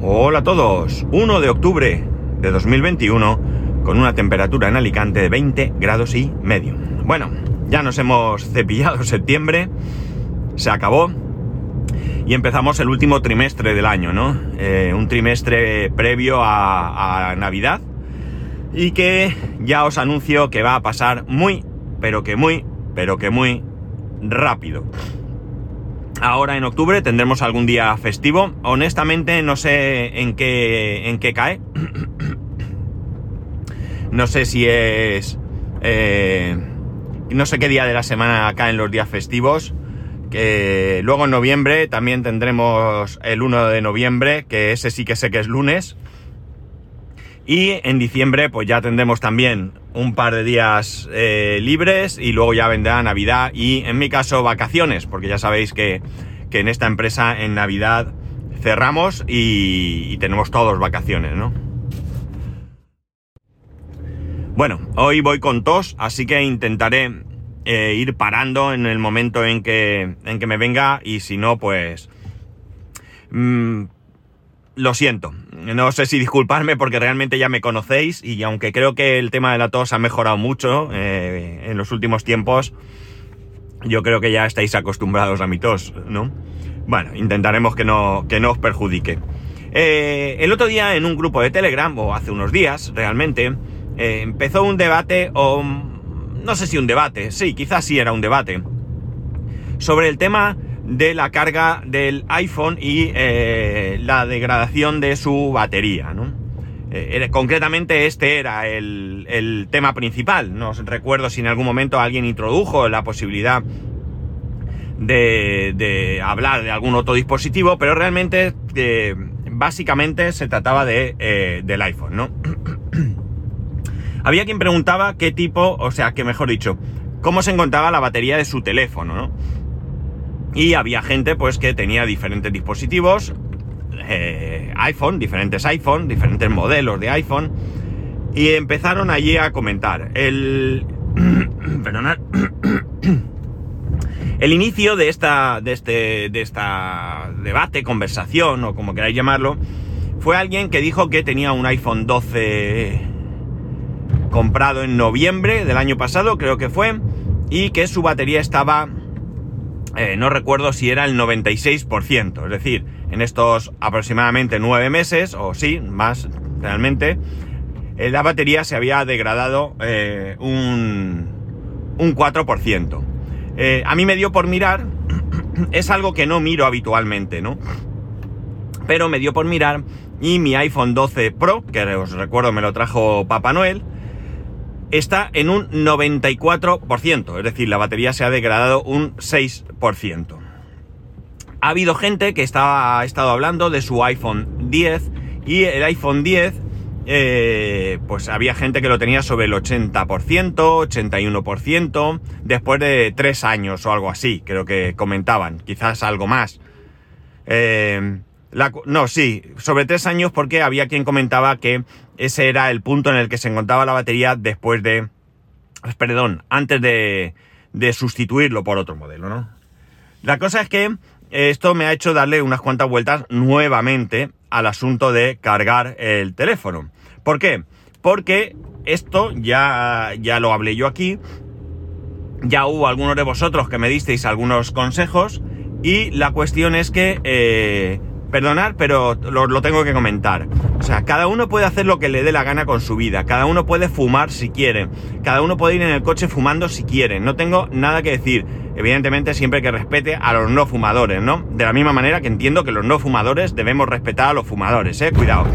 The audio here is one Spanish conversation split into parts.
Hola a todos, 1 de octubre de 2021 con una temperatura en Alicante de 20 grados y medio. Bueno, ya nos hemos cepillado septiembre, se acabó y empezamos el último trimestre del año, ¿no? Eh, un trimestre previo a, a Navidad y que ya os anuncio que va a pasar muy, pero que muy, pero que muy rápido. Ahora en octubre tendremos algún día festivo. Honestamente no sé en qué, en qué cae. no sé si es... Eh, no sé qué día de la semana caen los días festivos. Que luego en noviembre también tendremos el 1 de noviembre, que ese sí que sé que es lunes. Y en diciembre pues ya tendremos también un par de días eh, libres y luego ya vendrá Navidad y en mi caso vacaciones, porque ya sabéis que, en esta empresa en Navidad cerramos y, tenemos todos vacaciones, ¿no? Bueno, hoy voy con tos, así que intentaré eh, ir parando en el momento en que, en que me venga y si no, pues... Mm, lo siento. No sé si disculparme porque realmente ya me conocéis y aunque creo que el tema de la tos ha mejorado mucho eh, en los últimos tiempos, yo creo que ya estáis acostumbrados a mi tos, ¿no? Bueno, intentaremos que no, que no os perjudique. Eh, el otro día en un grupo de Telegram, o hace unos días realmente, eh, empezó un debate, o no sé si un debate, sí, quizás sí era un debate, sobre el tema de la carga del iPhone y eh, la degradación de su batería, ¿no? Eh, concretamente este era el, tema principal. No recuerdo si en algún momento alguien introdujo la posibilidad de, hablar de algún otro dispositivo, pero realmente eh, básicamente se trataba de, del iPhone, ¿no? Había quien preguntaba qué tipo, o sea, que mejor dicho, cómo se encontraba la batería de su teléfono, ¿no? Y había gente pues que tenía diferentes dispositivos, eh, iPhone, diferentes iPhone, diferentes modelos de iPhone. Y empezaron allí a comentar. El. Perdonad. El inicio de esta. de este. de esta debate, conversación, o como queráis llamarlo. Fue alguien que dijo que tenía un iPhone 12 comprado en noviembre del año pasado, creo que fue. Y que su batería estaba eh, no recuerdo si era el 96%, es decir, en estos aproximadamente nueve meses, o sí, más realmente, eh, la batería se había degradado eh, un, un 4%. a mí me dio por mirar, es algo que no miro habitualmente, ¿no? Pero me dio por mirar y mi iPhone 12 Pro, que os recuerdo me lo trajo Papá Noel, está en un 94%, es decir, la batería se ha degradado un 6%. Ha habido gente que ha estado hablando de su iPhone 10 y el iPhone 10, eh, pues había gente que lo tenía sobre el 80%, 81%, después de tres años o algo así, creo que comentaban, quizás algo más. Eh, no, sí, sobre tres años porque había quien comentaba que ese era el punto en el que se encontraba la batería después de... Perdón, antes de, de sustituirlo por otro modelo, ¿no? La cosa es que esto me ha hecho darle unas cuantas vueltas nuevamente al asunto de cargar el teléfono. ¿Por qué? Porque esto ya, ya lo hablé yo aquí, ya hubo algunos de vosotros que me disteis algunos consejos y la cuestión es que eh, Perdonar, pero lo, tengo que comentar. O sea, cada uno puede hacer lo que le dé la gana con su vida. Cada uno puede fumar si quiere. Cada uno puede ir en el coche fumando si quiere. No tengo nada que decir. Evidentemente, siempre que respete a los no fumadores, ¿no? De la misma manera que entiendo que los no fumadores debemos respetar a los fumadores, ¿eh? Cuidado.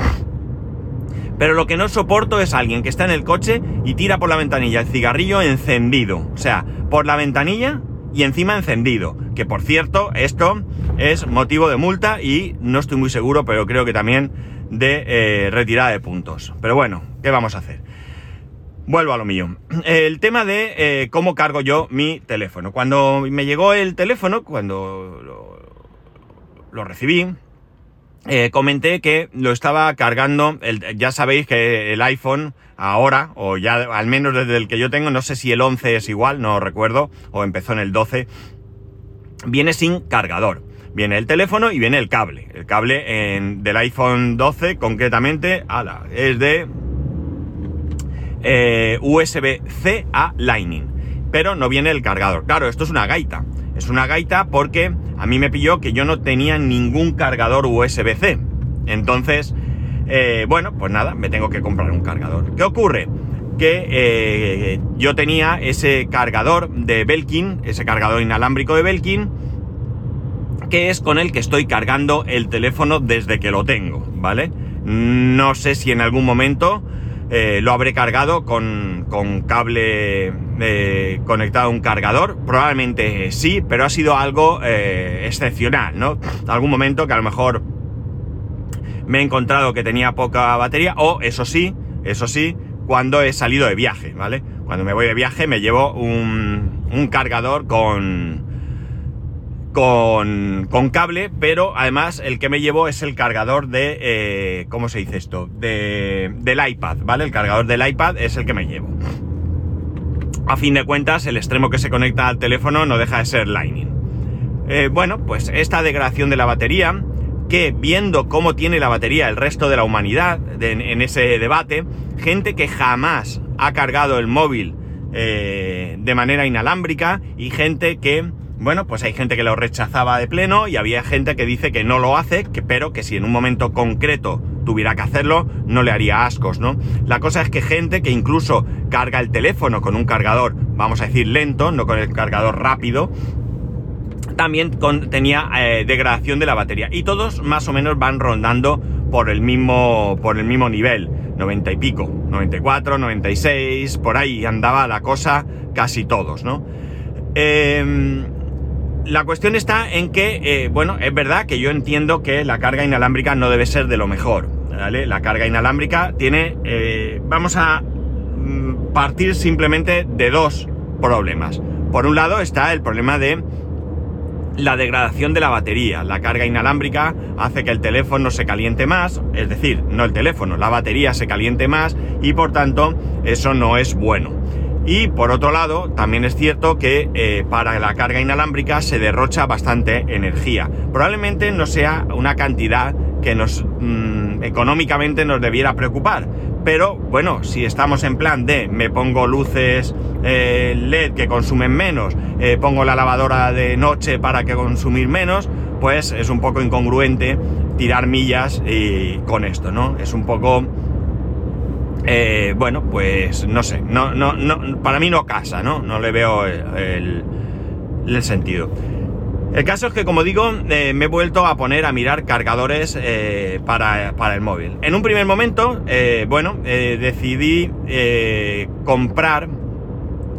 Pero lo que no soporto es alguien que está en el coche y tira por la ventanilla el cigarrillo encendido. O sea, por la ventanilla y encima encendido. Que por cierto, esto es motivo de multa y no estoy muy seguro, pero creo que también de eh, retirada de puntos. Pero bueno, ¿qué vamos a hacer? Vuelvo a lo mío. El tema de eh, cómo cargo yo mi teléfono. Cuando me llegó el teléfono, cuando lo, recibí, eh, comenté que lo estaba cargando, ya sabéis que el iPhone ahora, o ya al menos desde el que yo tengo, no sé si el 11 es igual, no recuerdo, o empezó en el 12, viene sin cargador. Viene el teléfono y viene el cable. El cable del iPhone 12 concretamente, ala, es de eh, USB-C a Lightning. Pero no viene el cargador. Claro, esto es una gaita. Una gaita porque a mí me pilló que yo no tenía ningún cargador USB-C. Entonces, eh, bueno, pues nada, me tengo que comprar un cargador. ¿Qué ocurre? Que eh, yo tenía ese cargador de Belkin, ese cargador inalámbrico de Belkin, que es con el que estoy cargando el teléfono desde que lo tengo, ¿vale? No sé si en algún momento eh, lo habré cargado con, cable eh, conectado a un cargador. Probablemente sí, pero ha sido algo eh, excepcional, ¿no? Algún momento que a lo mejor me he encontrado que tenía poca batería o, eso sí, eso sí, cuando he salido de viaje, ¿vale? Cuando me voy de viaje me llevo un, un cargador con, con, con, cable, pero además el que me llevo es el cargador de, eh, ¿cómo se dice esto? De, del iPad, ¿vale? El cargador del iPad es el que me llevo. A fin de cuentas, el extremo que se conecta al teléfono no deja de ser Lightning. Eh, bueno, pues esta degradación de la batería, que viendo cómo tiene la batería el resto de la humanidad en ese debate, gente que jamás ha cargado el móvil eh, de manera inalámbrica y gente que bueno, pues hay gente que lo rechazaba de pleno y había gente que dice que no lo hace, que, pero que si en un momento concreto tuviera que hacerlo, no le haría ascos, ¿no? La cosa es que gente que incluso carga el teléfono con un cargador, vamos a decir lento, no con el cargador rápido, también tenía eh, degradación de la batería. Y todos más o menos van rondando por el mismo, por el mismo nivel. 90 y pico, 94, 96, por ahí andaba la cosa casi todos, ¿no? Eh, la cuestión está en que, eh, bueno, es verdad que yo entiendo que la carga inalámbrica no debe ser de lo mejor. La carga inalámbrica tiene, eh, vamos a mm, partir simplemente de dos problemas. Por un lado está el problema de la degradación de la batería. La carga inalámbrica hace que el teléfono se caliente más, es decir, no el teléfono, la batería se caliente más y por tanto eso no es bueno. Y por otro lado, también es cierto que eh, para la carga inalámbrica se derrocha bastante energía. Probablemente no sea una cantidad que nos mm, económicamente nos debiera preocupar. Pero bueno, si estamos en plan de me pongo luces eh, LED que consumen menos, eh, pongo la lavadora de noche para que consumir menos, pues es un poco incongruente tirar millas y con esto, ¿no? Es un poco eh, bueno, pues no sé, no, no, no, para mí no casa, ¿no? No le veo el, sentido. El caso es que, como digo, eh, me he vuelto a poner a mirar cargadores eh, para, para, el móvil. En un primer momento, bueno, decidí comprar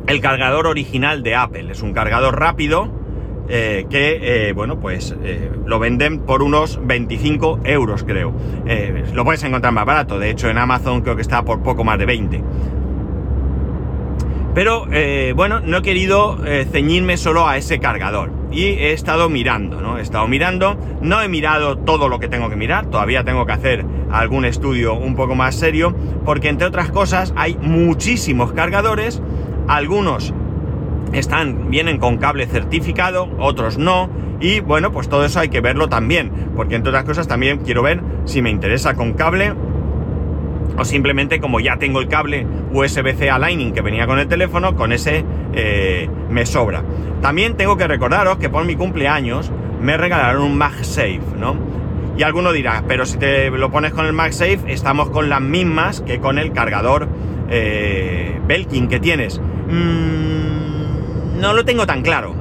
el cargador original de Apple. Es un cargador rápido eh, que, eh, bueno, pues eh, lo venden por unos 25 euros, creo. lo puedes encontrar más barato, de hecho en Amazon creo que está por poco más de 20. Pero bueno, no he querido ceñirme solo a ese cargador. Y he estado mirando, ¿no? He estado mirando, no he mirado todo lo que tengo que mirar, todavía tengo que hacer algún estudio un poco más serio, porque entre otras cosas hay muchísimos cargadores, algunos están, vienen con cable certificado, otros no, y bueno, pues todo eso hay que verlo también, porque entre otras cosas también quiero ver si me interesa con cable o simplemente como ya tengo el cable USB-C a Lightning que venía con el teléfono, con ese eh, me sobra. También tengo que recordaros que por mi cumpleaños me regalaron un MagSafe, ¿no? Y alguno dirá, pero si te lo pones con el MagSafe, estamos con las mismas que con el cargador eh, Belkin que tienes. Mmm no lo tengo tan claro.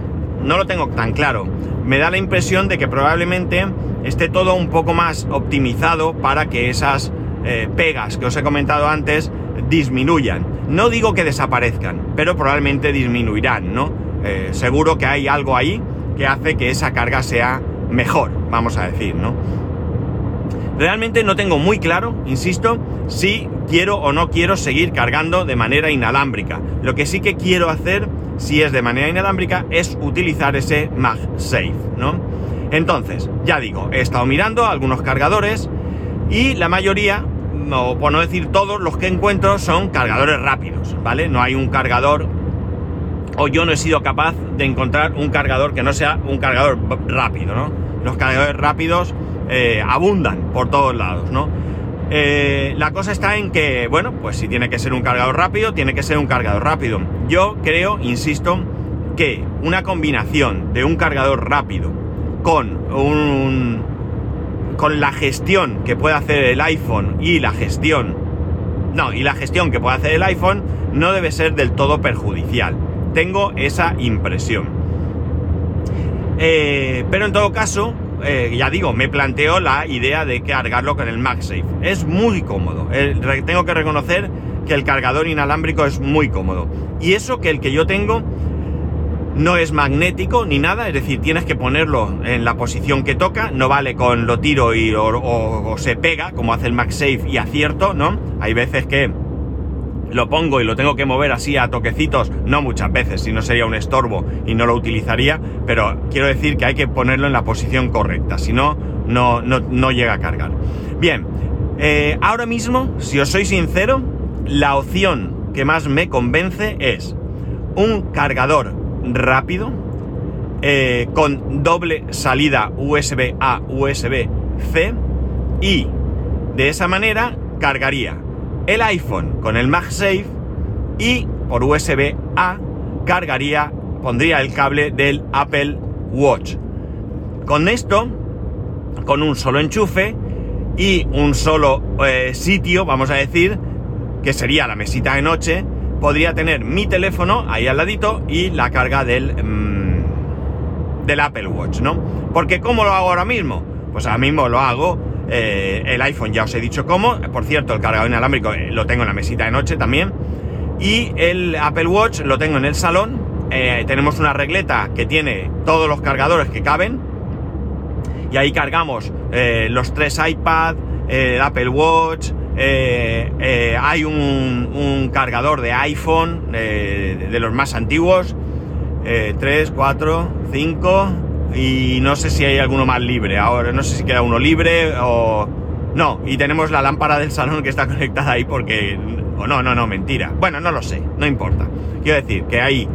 No lo tengo tan claro. Me da la impresión de que probablemente esté todo un poco más optimizado para que esas eh, pegas que os he comentado antes disminuyan. No digo que desaparezcan, pero probablemente disminuirán, ¿no? Eh, seguro que hay algo ahí que hace que esa carga sea mejor, vamos a decir, ¿no? Realmente no tengo muy claro, insisto, si quiero o no quiero seguir cargando de manera inalámbrica. Lo que sí que quiero hacer si es de manera inalámbrica, es utilizar ese MagSafe, ¿no? Entonces, ya digo, he estado mirando algunos cargadores y la mayoría, o por no decir todos, los que encuentro son cargadores rápidos, ¿vale? No hay un cargador, o yo no he sido capaz de encontrar un cargador que no sea un cargador rápido, ¿no? los cargadores rápidos eh, abundan por todos lados, ¿no? Eh, la cosa está en que, bueno, pues si tiene que ser un cargador rápido, tiene que ser un cargador rápido. Yo creo, insisto, que una combinación de un cargador rápido con un con la gestión que puede hacer el iPhone y la gestión no, y la gestión que puede hacer el iPhone no debe ser del todo perjudicial. Tengo esa impresión. Eh, pero en todo caso, eh, ya digo, me planteo la idea de cargarlo con el MagSafe. Es muy cómodo. tengo que reconocer que el cargador inalámbrico es muy cómodo. Y eso que el que yo tengo no es magnético ni nada, es decir, tienes que ponerlo en la posición que toca, no vale con lo tiro y o, se pega, como hace el MagSafe y acierto, ¿no? Hay veces que lo pongo y lo tengo que mover así a toquecitos, no muchas veces, si no sería un estorbo y no lo utilizaría, pero quiero decir que hay que ponerlo en la posición correcta, si no, no, no, llega a cargar. Bien, eh, ahora mismo, si os soy sincero, la opción que más me convence es un cargador rápido eh, con doble salida USB A, USB C y de esa manera cargaría el iPhone con el MagSafe y por USB A cargaría, pondría el cable del Apple Watch. Con esto, con un solo enchufe y un solo eh, sitio, vamos a decir, que sería la mesita de noche, podría tener mi teléfono ahí al ladito y la carga del, mm, del Apple Watch, ¿no? Porque ¿cómo lo hago ahora mismo? Pues ahora mismo lo hago, eh, el iPhone ya os he dicho cómo, por cierto el cargador inalámbrico eh, lo tengo en la mesita de noche también, y el Apple Watch lo tengo en el salón, eh, tenemos una regleta que tiene todos los cargadores que caben, y ahí cargamos los tres iPad, el Apple Watch, hay un, cargador de iPhone de los más antiguos. 3, 4, 5 y no sé si hay alguno más libre. Ahora no sé si queda uno libre o... No, y tenemos la lámpara del salón que está conectada ahí porque... O no, no, no, mentira. Bueno, no lo sé, no importa. Quiero decir que ahí...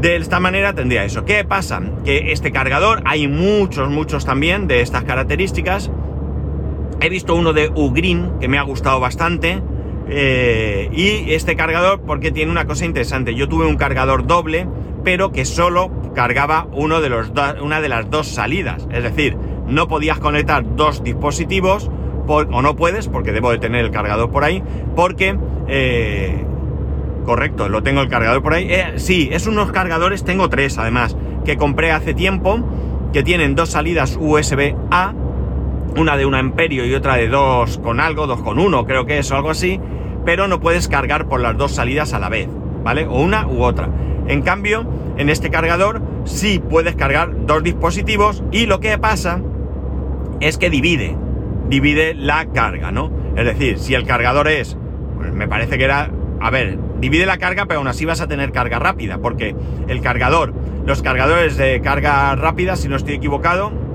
De esta manera tendría eso. ¿Qué pasa? Que este cargador, hay muchos, muchos también de estas características He visto uno de Ugreen que me ha gustado bastante. Eh, y este cargador porque tiene una cosa interesante. Yo tuve un cargador doble, pero que solo cargaba uno de los una de las dos salidas. Es decir, no podías conectar dos dispositivos, o no puedes, porque debo de tener el cargador por ahí, porque... Eh, correcto, lo tengo el cargador por ahí. Eh, sí, es unos cargadores, tengo tres además, que compré hace tiempo, que tienen dos salidas USB-A una de un amperio y otra de dos con algo, dos con uno, creo que es o algo así, pero no puedes cargar por las dos salidas a la vez, ¿vale? O una u otra. En cambio, en este cargador sí puedes cargar dos dispositivos y lo que pasa es que divide, divide la carga, ¿no? Es decir, si el cargador es, pues me parece que era, a ver, divide la carga, pero aún así vas a tener carga rápida, porque el cargador, los cargadores de carga rápida, si no estoy equivocado,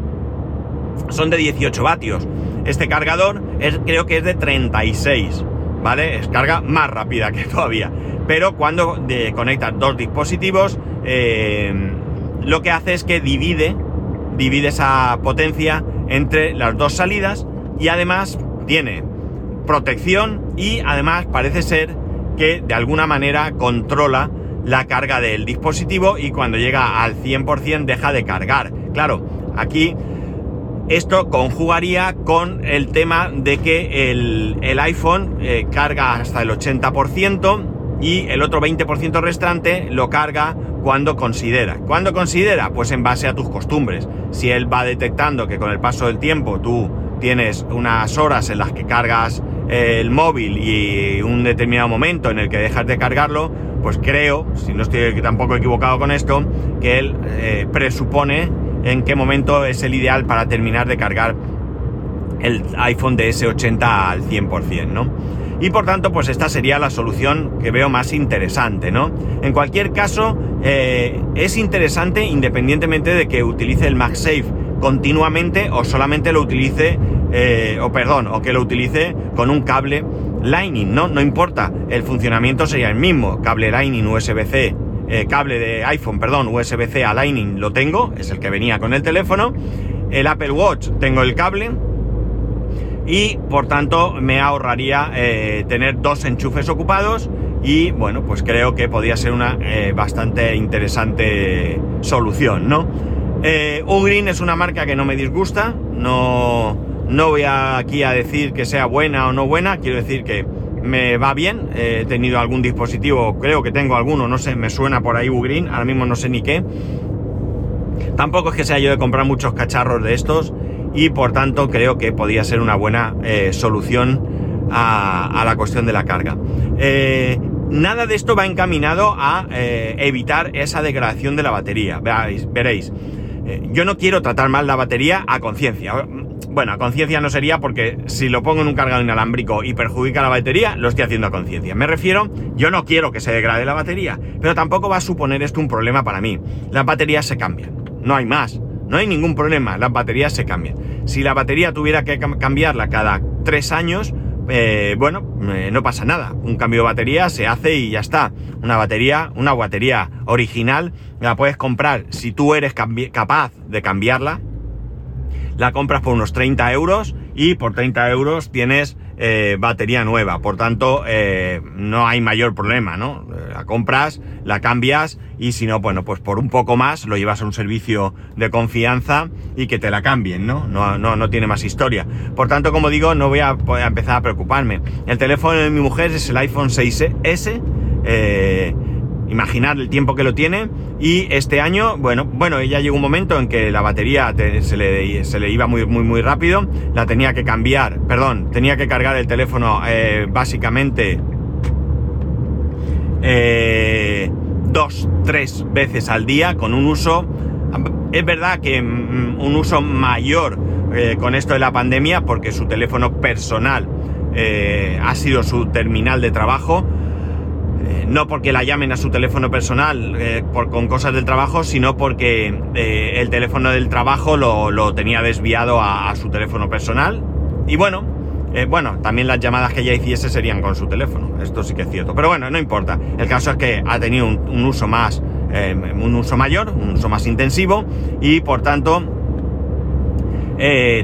son de 18 vatios. Este cargador es, creo que es de 36, ¿vale? Es carga más rápida que todavía. Pero cuando de, conectas dos dispositivos, eh, lo que hace es que divide, divide esa potencia entre las dos salidas y además tiene protección y además parece ser que de alguna manera controla la carga del dispositivo y cuando llega al 100% deja de cargar. Claro, aquí esto conjugaría con el tema de que el, iPhone eh, carga hasta el 80% y el otro 20% restante lo carga cuando considera. ¿Cuándo considera? Pues en base a tus costumbres. Si él va detectando que con el paso del tiempo tú tienes unas horas en las que cargas eh, el móvil y un determinado momento en el que dejas de cargarlo, pues creo, si no estoy tampoco equivocado con esto, que él eh, presupone en qué momento es el ideal para terminar de cargar el iPhone de S80 al 100%, ¿no? Y por tanto, pues esta sería la solución que veo más interesante, ¿no? En cualquier caso, eh, es interesante independientemente de que utilice el MagSafe continuamente o solamente lo utilice, eh, o perdón, o que lo utilice con un cable Lightning, ¿no? No importa, el funcionamiento sería el mismo, cable Lightning USB-C eh, cable de iPhone, perdón, USB-C a Lightning lo tengo, es el que venía con el teléfono. El Apple Watch tengo el cable y por tanto me ahorraría eh, tener dos enchufes ocupados y bueno, pues creo que podría ser una eh, bastante interesante solución, ¿no? Ugreen es una marca que no me disgusta, no, no voy aquí a decir que sea buena o no buena, quiero decir que me va bien, he tenido algún dispositivo, creo que tengo alguno, no sé, me suena por ahí Ugreen, ahora mismo no sé ni qué. Tampoco es que sea yo de comprar muchos cacharros de estos y por tanto creo que podría ser una buena eh, solución a, la cuestión de la carga. Eh, nada de esto va encaminado a eh, evitar esa degradación de la batería. veréis, yo no quiero tratar mal la batería a conciencia. Bueno, a conciencia no sería porque si lo pongo en un cargador inalámbrico y perjudica la batería, lo estoy haciendo a conciencia. Me refiero, yo no quiero que se degrade la batería, pero tampoco va a suponer esto un problema para mí. Las baterías se cambian, no hay más. No hay ningún problema, las baterías se cambian. Si la batería tuviera que cambiarla cada tres años, eh, bueno, eh, no pasa nada. Un cambio de batería se hace y ya está. Una batería, una batería original, la puedes comprar si tú eres capaz de cambiarla. La compras por unos 30 euros y por 30 euros tienes eh, batería nueva. Por tanto, eh, no hay mayor problema, ¿no? La compras, la cambias y si no, bueno, pues por un poco más lo llevas a un servicio de confianza y que te la cambien, ¿no? No, no, no tiene más historia. Por tanto, como digo, no voy a, empezar a preocuparme. El teléfono de mi mujer es el iPhone 6S. Eh, imaginar el tiempo que lo tiene. Y este año, bueno, bueno, ya llegó un momento en que la batería se, le, iba muy, muy, muy rápido, la tenía que cambiar, perdón, tenía que cargar el teléfono eh, básicamente eh, dos, tres veces al día con un uso, es verdad que mm, un uso mayor eh, con esto de la pandemia porque su teléfono personal ha sido su terminal de trabajo, eh, no porque la llamen a su teléfono personal eh, por, con cosas del trabajo, sino porque eh, el teléfono del trabajo lo, tenía desviado a, su teléfono personal. Y bueno, bueno, también las llamadas que ella hiciese serían con su teléfono. Esto sí que es cierto. Pero bueno, no importa. El caso es que ha tenido un, uso más, un uso mayor, un uso más intensivo y por tanto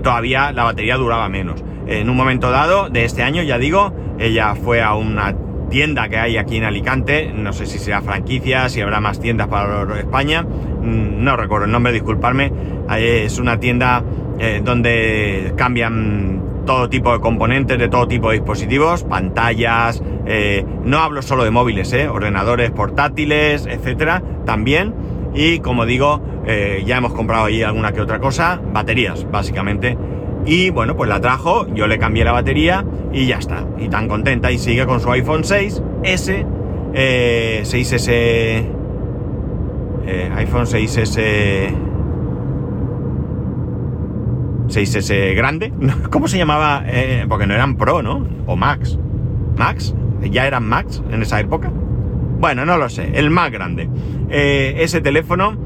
todavía la batería duraba menos. En un momento dado de este año, ya digo, ella fue a una tienda que hay aquí en Alicante, no sé si será franquicia, si habrá más tiendas para España, mm, no recuerdo el nombre, disculparme, es una tienda eh, donde cambian todo tipo de componentes de todo tipo de dispositivos, pantallas, eh, no hablo solo de móviles, eh, ordenadores portátiles, etcétera, también. Y como digo, ya hemos comprado ahí alguna que otra cosa, baterías, básicamente y bueno, pues la trajo, yo le cambié la batería y ya está. Y tan contenta y sigue con su iPhone 6 S, 6S, eh, iPhone 6S, 6S grande. ¿Cómo se llamaba? Eh, porque no eran Pro, ¿no? O Max. ¿Max? ¿Ya eran Max en esa época? Bueno, no lo sé. El más grande. Eh, ese teléfono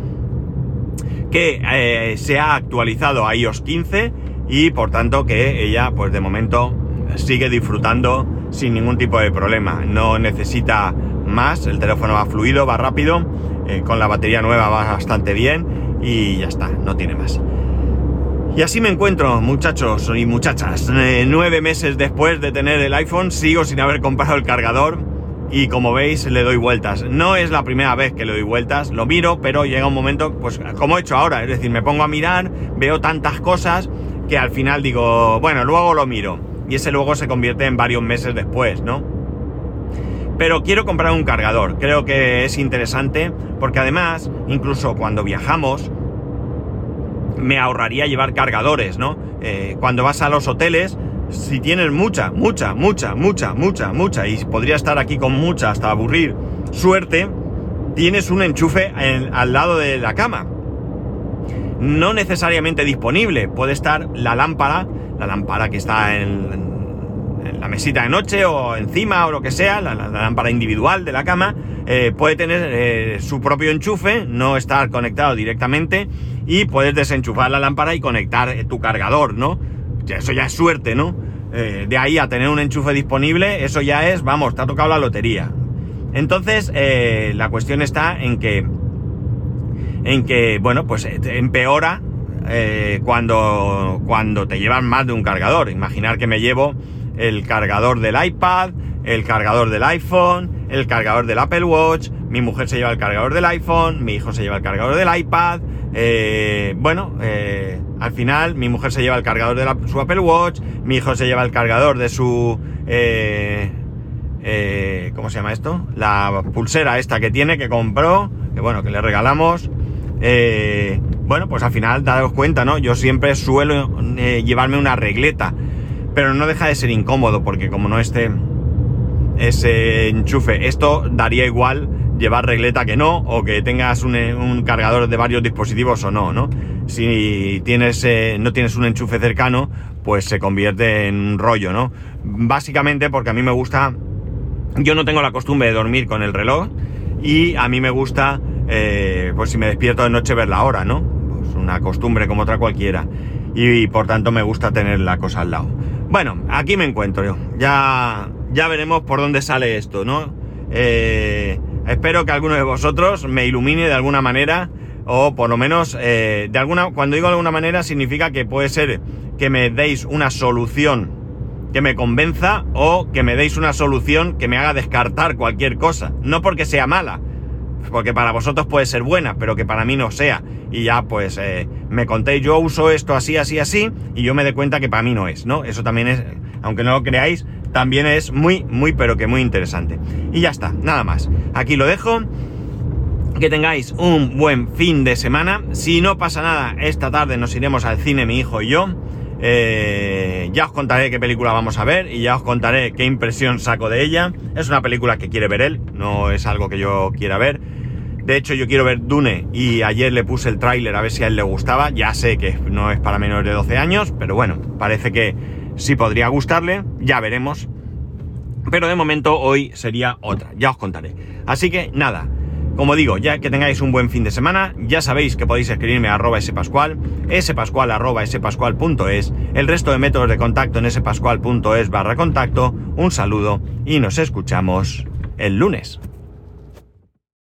que se ha actualizado a iOS 15 y por tanto que ella pues de momento sigue disfrutando sin ningún tipo de problema. No necesita más, el teléfono va fluido, va rápido, eh, con la batería nueva va bastante bien y ya está, no tiene más. Y así me encuentro, muchachos y muchachas. Eh, nueve meses después de tener el iPhone, sigo sin haber comprado el cargador y como veis le doy vueltas. No es la primera vez que le doy vueltas, lo miro, pero llega un momento, pues como he hecho ahora, es decir, me pongo a mirar, veo tantas cosas que al final digo, bueno, luego lo miro. Y ese luego se convierte en varios meses después, ¿no? Pero quiero comprar un cargador, creo que es interesante porque además, incluso cuando viajamos, me ahorraría llevar cargadores, ¿no? Eh, cuando vas a los hoteles, si tienes mucha, mucha, mucha, mucha, mucha, mucha, y podría estar aquí con mucha hasta aburrir, suerte, tienes un enchufe al lado de la cama no necesariamente disponible. Puede estar la lámpara, la lámpara que está en, la mesita de noche o encima o lo que sea, la, lámpara individual de la cama, eh, puede tener eh, su propio enchufe, no estar conectado directamente y puedes desenchufar la lámpara y conectar eh, tu cargador, ¿no? Eso ya es suerte, ¿no? de ahí a tener un enchufe disponible, eso ya es, vamos, te ha tocado la lotería. Entonces, la cuestión está en que, en que, bueno, pues eh, empeora eh, cuando, cuando te llevan más de un cargador. Imaginar que me llevo el cargador del iPad, el cargador del iPhone, el cargador del Apple Watch, mi mujer se lleva el cargador del iPhone, mi hijo se lleva el cargador del iPad, bueno, al final mi mujer se lleva el cargador de su Apple Watch, mi hijo se lleva el cargador de su... Eh, ¿cómo se llama esto? La pulsera esta que tiene, que compró, que bueno, que le regalamos. Eh, bueno, pues al final, daos cuenta, ¿no? Yo siempre suelo eh, llevarme una regleta, pero no deja de ser incómodo, porque como no esté ese enchufe, esto daría igual llevar regleta que no, o que tengas un, cargador de varios dispositivos o no, ¿no? Si tienes, no tienes un enchufe cercano, pues se convierte en un rollo, ¿no? Básicamente porque a mí me gusta yo no tengo la costumbre de dormir con el reloj y a mí me gusta, pues si me despierto de noche ver la hora, ¿no? Pues una costumbre como otra cualquiera. Y, por tanto me gusta tener la cosa al lado. Bueno, aquí me encuentro yo. Ya, ya veremos por dónde sale esto, ¿no? Eh, espero que alguno de vosotros me ilumine de alguna manera o por lo menos eh, de alguna cuando digo de alguna manera significa que puede ser que me deis una solución que me convenza o que me deis una solución que me haga descartar cualquier cosa. No porque sea mala, porque para vosotros puede ser buena, pero que para mí no sea. Y ya pues eh, me contéis, yo uso esto así, así, así, y yo me dé cuenta que para mí no es, ¿no? Eso también es, aunque no lo creáis, también es muy, muy, pero que muy interesante. Y ya está, nada más. Aquí lo dejo. Que tengáis un buen fin de semana. Si no pasa nada, esta tarde nos iremos al cine mi hijo y yo. Eh, ya os contaré qué película vamos a ver y ya os contaré qué impresión saco de ella. Es una película que quiere ver él, no es algo que yo quiera ver. De hecho, yo quiero ver Dune y ayer le puse el tráiler a ver si a él le gustaba. Ya sé que no es para menores de 12 años, pero bueno, parece que sí podría gustarle. Ya veremos. Pero de momento hoy sería otra, ya os contaré. Así que nada, como digo, ya que tengáis un buen fin de semana, ya sabéis que podéis escribirme a arroba spascual, spascual arroba spascual.es, el resto de métodos de contacto en spascual.es barra contacto, un saludo y nos escuchamos el lunes.